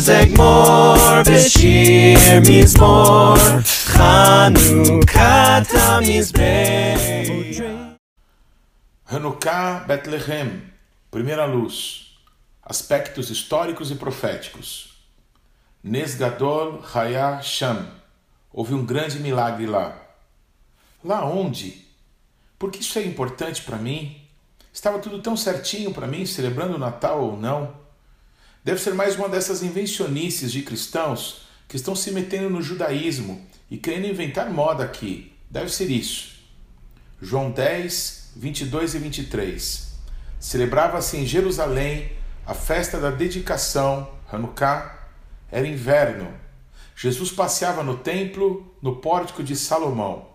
Zegmor, Beshir Mizmor, Hanukkah Tamizbei. Hanukkah Bethlehem, primeira luz. Aspectos históricos e proféticos. Nesgadol Hayah Sham. Houve um grande milagre lá. Lá onde? Porque isso é importante para mim? Estava tudo tão certinho para mim, celebrando o Natal ou não. Deve ser mais uma dessas invencionices de cristãos que estão se metendo no judaísmo e querendo inventar moda aqui. Deve ser isso. João 10, 22 e 23. Celebrava-se em Jerusalém a festa da dedicação, Hanukkah. Era inverno. Jesus passeava no templo, no pórtico de Salomão.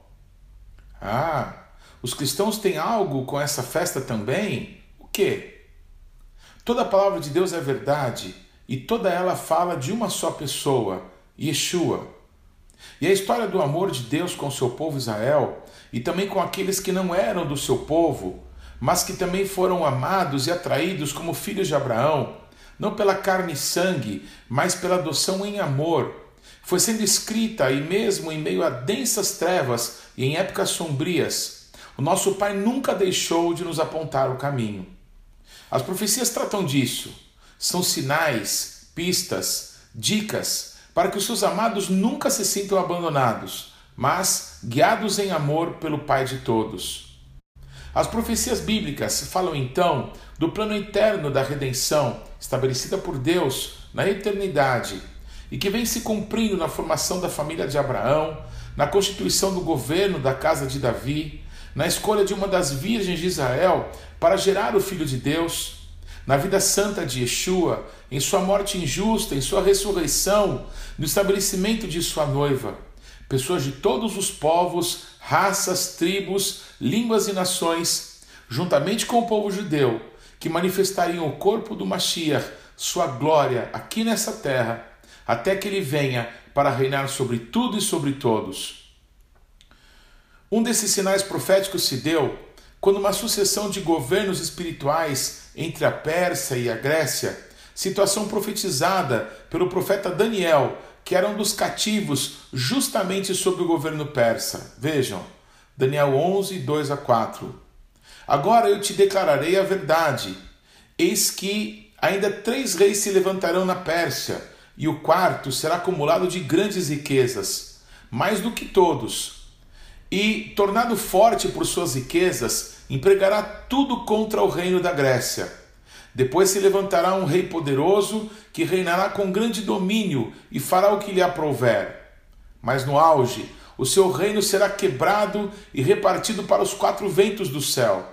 Ah, os cristãos têm algo com essa festa também? O quê? Toda a palavra de Deus é verdade e toda ela fala de uma só pessoa, Yeshua. E a história do amor de Deus com seu povo Israel e também com aqueles que não eram do seu povo, mas que também foram amados e atraídos como filhos de Abraão, não pela carne e sangue, mas pela adoção em amor, foi sendo escrita e mesmo em meio a densas trevas e em épocas sombrias o nosso Pai nunca deixou de nos apontar o caminho. As profecias tratam disso. São sinais, pistas, dicas para que os seus amados nunca se sintam abandonados, mas guiados em amor pelo Pai de todos. As profecias bíblicas falam então do plano eterno da redenção estabelecida por Deus na eternidade e que vem se cumprindo na formação da família de Abraão, na constituição do governo da casa de Davi, na escolha de uma das virgens de Israel para gerar o Filho de Deus, na vida santa de Yeshua, em sua morte injusta, em sua ressurreição, no estabelecimento de sua noiva. Pessoas de todos os povos, raças, tribos, línguas e nações, juntamente com o povo judeu, que manifestariam o corpo do Mashiach, sua glória aqui nessa terra, até que ele venha para reinar sobre tudo e sobre todos. Um desses sinais proféticos se deu quando uma sucessão de governos espirituais entre a Pérsia e a Grécia, situação profetizada pelo profeta Daniel, que era um dos cativos justamente sob o governo persa. Vejam, Daniel 11, 2 a 4. Agora eu te declararei a verdade. Eis que ainda três reis se levantarão na Pérsia, e o quarto será acumulado de grandes riquezas, mais do que todos e, tornado forte por suas riquezas, empregará tudo contra o reino da Grécia. Depois se levantará um rei poderoso que reinará com grande domínio e fará o que lhe aprouver. Mas no auge, o seu reino será quebrado e repartido para os quatro ventos do céu,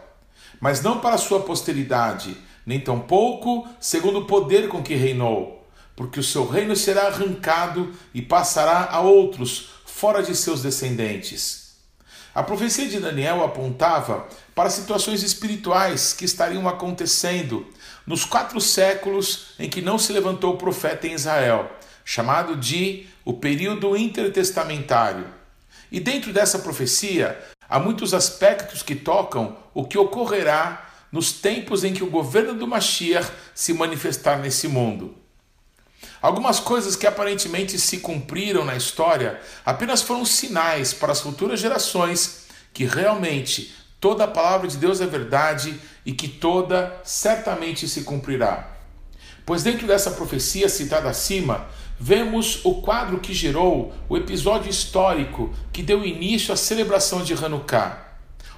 mas não para sua posteridade, nem tampouco segundo o poder com que reinou, porque o seu reino será arrancado e passará a outros fora de seus descendentes. A profecia de Daniel apontava para situações espirituais que estariam acontecendo nos quatro séculos em que não se levantou o profeta em Israel, chamado de o período intertestamentário. E dentro dessa profecia há muitos aspectos que tocam o que ocorrerá nos tempos em que o governo do Mashiach se manifestar nesse mundo. Algumas coisas que aparentemente se cumpriram na história apenas foram sinais para as futuras gerações que realmente toda a palavra de Deus é verdade e que toda certamente se cumprirá. Pois dentro dessa profecia citada acima, vemos o quadro que gerou o episódio histórico que deu início à celebração de Hanukkah.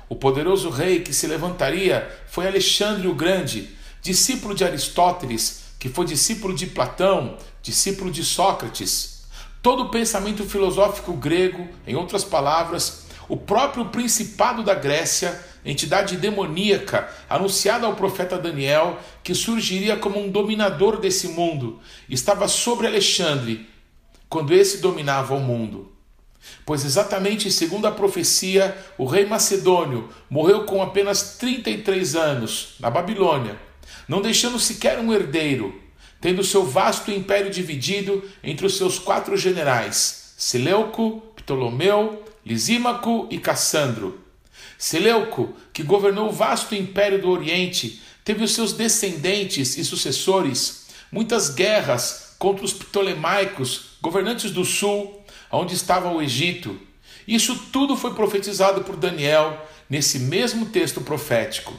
O poderoso rei que se levantaria foi Alexandre o Grande, discípulo de Aristóteles que foi discípulo de Platão, discípulo de Sócrates. Todo o pensamento filosófico grego, em outras palavras, o próprio principado da Grécia, entidade demoníaca anunciada ao profeta Daniel, que surgiria como um dominador desse mundo, estava sobre Alexandre quando esse dominava o mundo. Pois exatamente segundo a profecia, o rei macedônio morreu com apenas 33 anos na Babilônia não deixando sequer um herdeiro, tendo seu vasto império dividido entre os seus quatro generais, Seleuco, Ptolomeu, Lisímaco e Cassandro. Seleuco, que governou o vasto império do Oriente, teve os seus descendentes e sucessores muitas guerras contra os ptolemaicos, governantes do sul, onde estava o Egito. Isso tudo foi profetizado por Daniel nesse mesmo texto profético.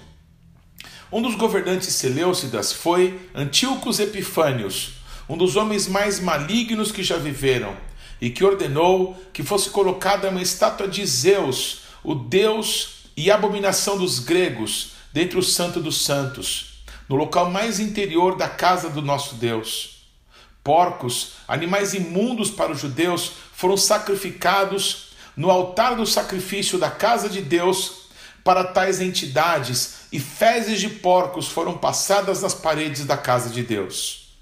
Um dos governantes Seleucidas foi Antíocos Epifânios, um dos homens mais malignos que já viveram, e que ordenou que fosse colocada uma estátua de Zeus, o deus e abominação dos gregos, dentre o santo dos santos, no local mais interior da casa do nosso Deus. Porcos, animais imundos para os judeus, foram sacrificados no altar do sacrifício da casa de Deus para tais entidades, e fezes de porcos foram passadas nas paredes da casa de Deus.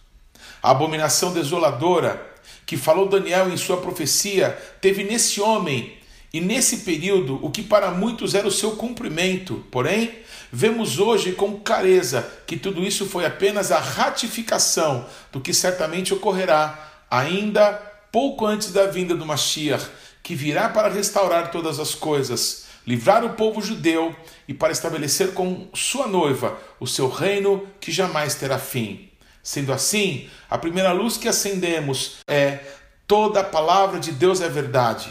A abominação desoladora que falou Daniel em sua profecia teve nesse homem e nesse período o que para muitos era o seu cumprimento. Porém, vemos hoje com clareza que tudo isso foi apenas a ratificação do que certamente ocorrerá ainda pouco antes da vinda do Mashiach, que virá para restaurar todas as coisas, livrar o povo judeu e para estabelecer com sua noiva o seu reino que jamais terá fim. Sendo assim, a primeira luz que acendemos é toda a palavra de Deus é verdade.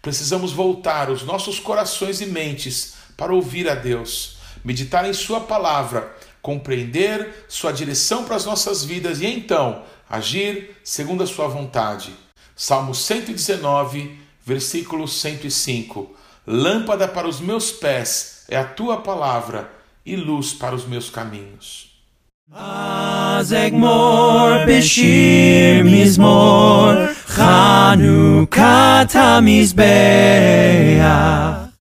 Precisamos voltar os nossos corações e mentes para ouvir a Deus, meditar em Sua palavra, compreender Sua direção para as nossas vidas e então agir segundo a Sua vontade. Salmo 119, versículo 105. Lâmpada para os meus pés é a tua palavra e luz para os meus caminhos. Azegmor Beshir Mizmor Chanukah Tamizbeach